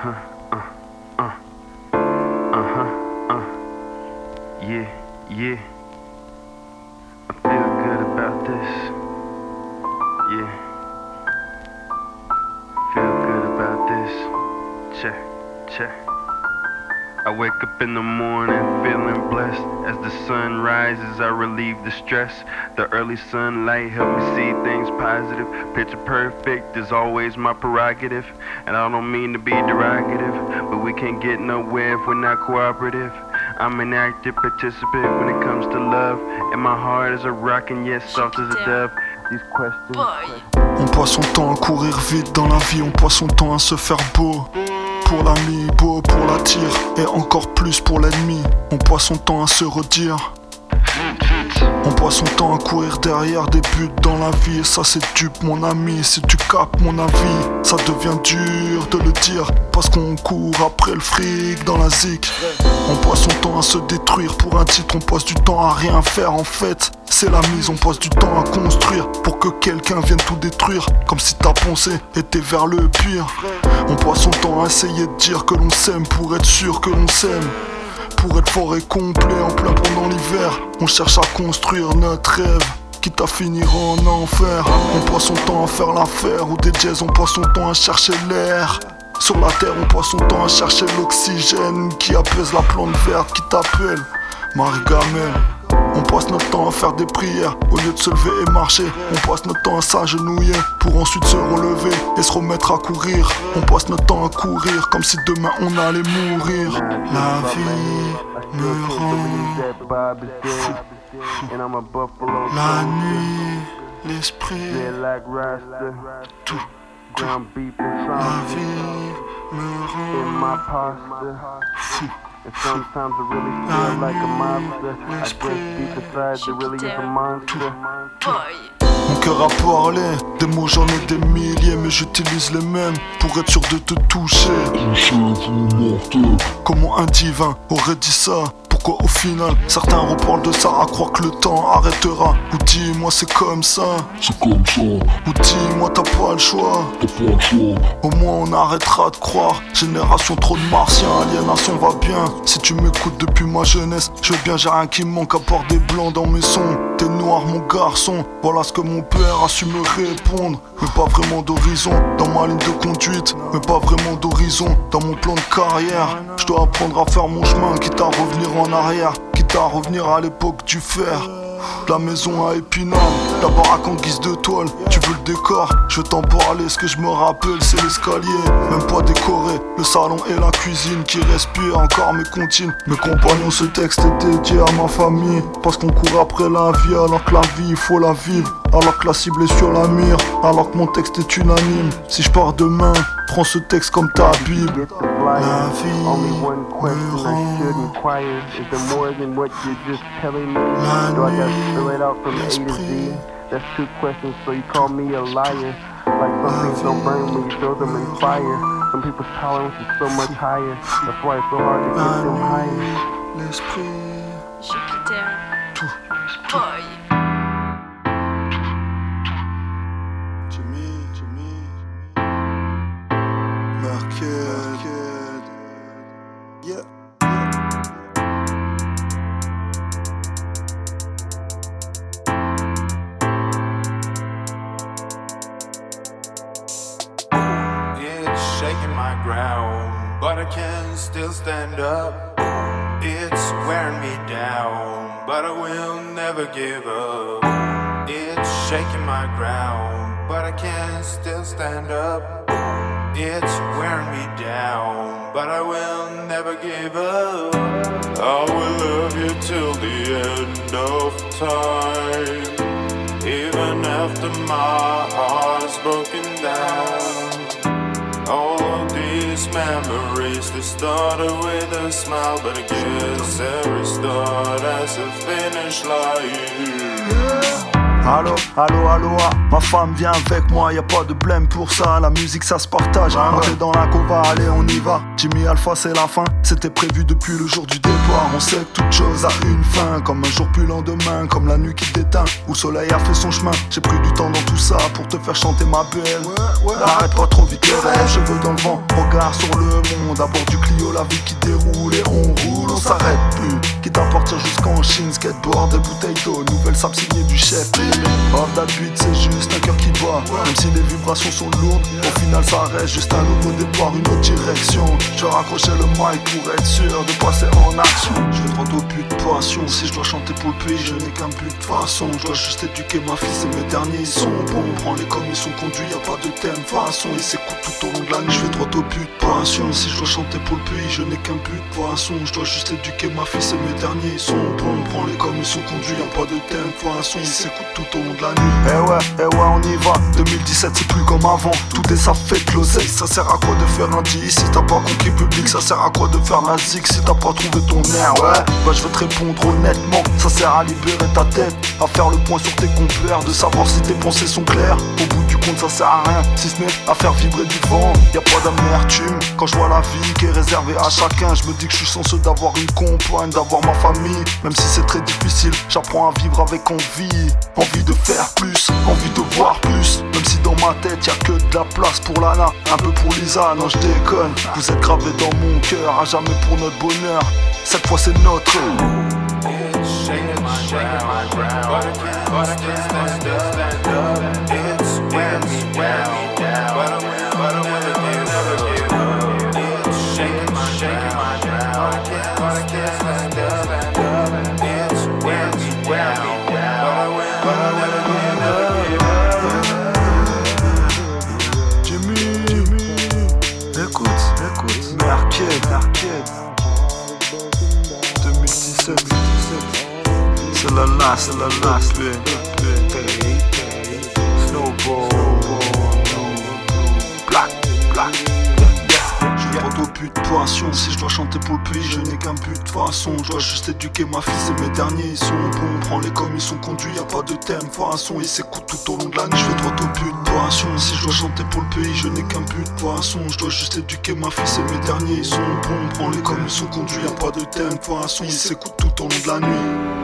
huh, uh, uh, uh huh, uh, yeah, yeah. I feel good about this, yeah. Feel good about this, check, check. I wake up in the morning feeling blessed. As the sun rises, I relieve the stress. The early sunlight help me see things positive. Picture perfect is always my prerogative. And I don't mean to be derogative, but we can't get nowhere if we're not cooperative. I'm an active participant when it comes to love. And my heart is a rock and yet soft as a dove. These questions. On passe son temps à courir vite dans la vie, on passe son temps à se faire beau. Pour l'ami, beau pour la tire, et encore plus pour l'ennemi. On passe son temps à se redire. On passe son temps à courir derrière des buts dans la vie. Ça c'est dupe mon ami Si tu capes mon avis. Ça devient dur de le dire Parce qu'on court après le fric dans la zik. On passe son temps à se détruire pour un titre. On passe du temps à rien faire en fait. C'est la mise on passe du temps à construire Pour que quelqu'un vienne tout détruire. Comme si ta pensée était vers le pire. On passe son temps à essayer de dire que l'on s'aime Pour être sûr que l'on s'aime pour être fort et complet en plein pendant l'hiver. On cherche à construire notre rêve. Quitte à finir en enfer, on passe son temps à faire l'affaire. Ou des jazz, on passe son temps à chercher l'air. Sur la terre, on passe son temps à chercher l'oxygène qui apaise la plante verte qui t'appelle. Marie. On passe notre temps à faire des prières au lieu de se lever et marcher. On passe notre temps à s'agenouiller pour ensuite se relever et se remettre à courir. On passe notre temps à courir comme si demain on allait mourir. La vie me rend. La nuit, l'esprit, tout. La vie me rend fou. And sometimes it really feels like a monster. I just deep inside, there really is a monster. Mon cœur a parlé, des mots j'en ai des milliers, mais j'utilise les mêmes pour être sûr de te toucher. Comment un divin aurait dit ça? Pourquoi au final certains reparlent de ça. À croire que le temps arrêtera. Ou dis-moi c'est comme ça. C'est comme ça. Ou dis-moi t'as pas le choix. T'as pas le choix. Au moins on arrêtera de croire. Génération trop de martiens, aliénation va bien. Si tu m'écoutes depuis ma jeunesse Je veux bien j'ai rien qui manque à part des blancs dans mes sons. T'es noir mon garçon. Voilà ce que mon père a su me répondre. Mais pas vraiment d'horizon dans ma ligne de conduite. Mais pas vraiment d'horizon dans mon plan de carrière. Je dois apprendre à faire mon chemin quitte à revenir en quitte à revenir à l'époque du fer. La maison à Épinal, la baraque en guise de toile. Tu veux le décor Je t'en parler. Ce que je me rappelle, c'est l'escalier, même pas décoré. Le salon et la cuisine qui respirent encore mes comptines. Mes compagnons, ce texte est dédié à ma famille. Parce qu'on court après la vie, alors que la vie, il faut la vivre. Alors que la cible est sur la mire, alors que mon texte est unanime. Si je pars demain, prends ce texte comme ta Bible. La vie Only one question me I should rend inquire Is there more than what you're just telling me? La Do I gotta nuit, fill it out from A to Z? That's two questions, so you call me a liar Like some things don't burn when you throw them in fire Some people's tolerance is so much higher That's why it's so hard to get La them higher nuit, l'esprit. Jupiter. My ground, but I can still stand up. It's wearing me down, but I will never give up. It's shaking my ground, but I can still stand up. It's wearing me down, but I will never give up. I will love you till the end of time. Even after my started with a smile, but I guess every start has a finish line. Allo, allo, allo, ah. ma femme vient avec moi, y a pas de blême pour ça. La musique ça se partage. Est dans la cova, allez, on y va. Jimmy Alpha, c'est la fin. C'était prévu depuis le jour du départ. On sait que toute chose a une fin. Comme un jour plus lendemain, comme la nuit qui déteint. Où le soleil a fait son chemin. J'ai pris du temps dans tout ça pour te faire chanter ma belle. Arrête pas trop vite les rêves, cheveux dans le vent. Regard sur le monde. D'abord du Clio, la vie qui déroule et on roule, on s'arrête plus. Quitte à jusqu'en Chine, skateboard, des bouteilles d'eau. Nouvelle sable signée du chef. Hors d'habitude, c'est juste un cœur qui bat. Même si les vibrations sont lourdes, au final ça reste juste un nouveau départ, une autre direction. Je vais raccrocher le mic pour être sûr de passer en action. Je vais droit au but de passion. Si je dois chanter pour le pays, je n'ai qu'un but de façon. Je dois juste éduquer ma fille, c'est mes derniers sons. Bon, on prend les comme ils sont conduits, y a pas de thème façon. Ils s'écoutent tout au long de la nuit. Je vais droit au but de passion. Si je dois chanter pour le pays, je n'ai qu'un but de poisson. Je dois juste éduquer ma fille, c'est mes derniers on prend les comme ils sont conduits, y a pas de thème façon. Ils s'écoutent tout au long de la nuit. Eh ouais, eh ouais, on y va. 2017, c'est plus comme avant. Tout est ça fait l'oseille. Ça sert à quoi de faire un 10 si t'as pas conquis public? Ça sert à quoi de faire la zig? Si t'as pas trouvé ton air? Ouais, bah je vais te répondre honnêtement. Ça sert à libérer ta tête, à faire le point sur tes compères, de savoir si tes pensées sont claires. Au bout du compte, ça sert à rien, si ce n'est à faire vibrer du vent. Y a pas d'amertume quand je vois la vie qui est réservée à chacun. Je me dis que je suis chanceux d'avoir une compagne, d'avoir ma famille. Même si c'est très difficile, j'apprends à vivre avec envie. Envie de faire plus, envie de voir plus. Même si dans ma tête y a que de la place pour Lana, un peu pour Lisa, non je déconne. Vous êtes gravés dans mon cœur, à jamais pour notre bonheur. Cette fois c'est notre. Je vais droit au but de passion. Si je dois chanter pour le pays, je n'ai qu'un but de façon. Je dois juste éduquer ma fille, c'est mes derniers sons. Bon, prends les comme ils sont conduits, y a pas de thème façon. Ils s'écoutent tout au long de la nuit. Je vais droit au but de passion. Si je dois chanter pour le pays, je n'ai qu'un but de façon. Je dois juste éduquer ma fille, c'est mes derniers sons. Bon, prends les comme ils sont conduits, y a pas de thème façon. Ils s'écoutent tout au long de la nuit.